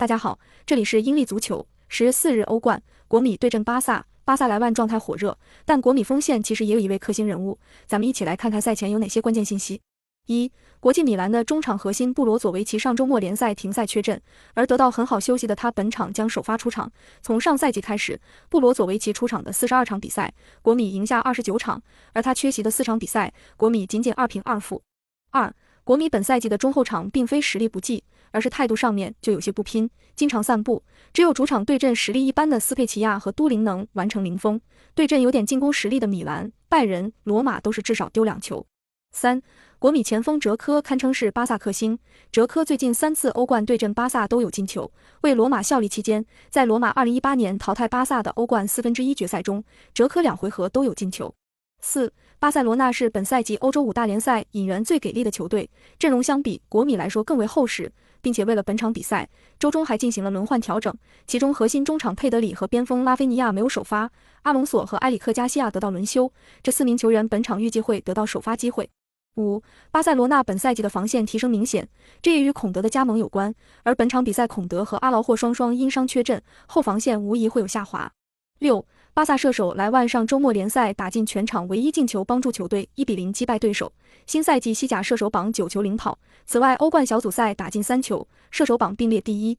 大家好，这里是英利足球。十月四日，欧冠，国米对阵巴萨，巴萨莱万状态火热，但国米锋线其实也有一位克星人物，咱们一起来看看赛前有哪些关键信息。一、国际米兰的中场核心布罗佐维奇上周末联赛停赛缺阵，而得到很好休息的他本场将首发出场。从上赛季开始，布罗佐维奇出场的四十二场比赛，国米赢下二十九场，而他缺席的四场比赛，国米仅仅二平二负。二、国米本赛季的中后场并非实力不济。而是态度上面就有些不拼，经常散步。只有主场对阵实力一般的斯佩齐亚和都灵能完成零封，对阵有点进攻实力的米兰、拜仁、罗马都是至少丢两球。三，国米前锋哲科堪称是巴萨克星。哲科最近三次欧冠对阵巴萨都有进球，为罗马效力期间，在罗马2018年淘汰巴萨的欧冠四分之一决赛中，哲科两回合都有进球。四，巴塞罗那是本赛季欧洲五大联赛引援最给力的球队，阵容相比国米来说更为厚实。并且为了本场比赛，周中还进行了轮换调整，其中核心中场佩德里和边锋拉菲尼亚没有首发，阿隆索和埃里克加西亚得到轮休，这四名球员本场预计会得到首发机会。五，巴塞罗那本赛季的防线提升明显，这也与孔德的加盟有关，而本场比赛孔德和阿劳霍双双因伤缺阵，后防线无疑会有下滑。六。巴萨射手莱万上周末联赛打进全场唯一进球，帮助球队一比零击败对手。新赛季西甲射手榜九球领跑。此外，欧冠小组赛打进三球，射手榜并列第一。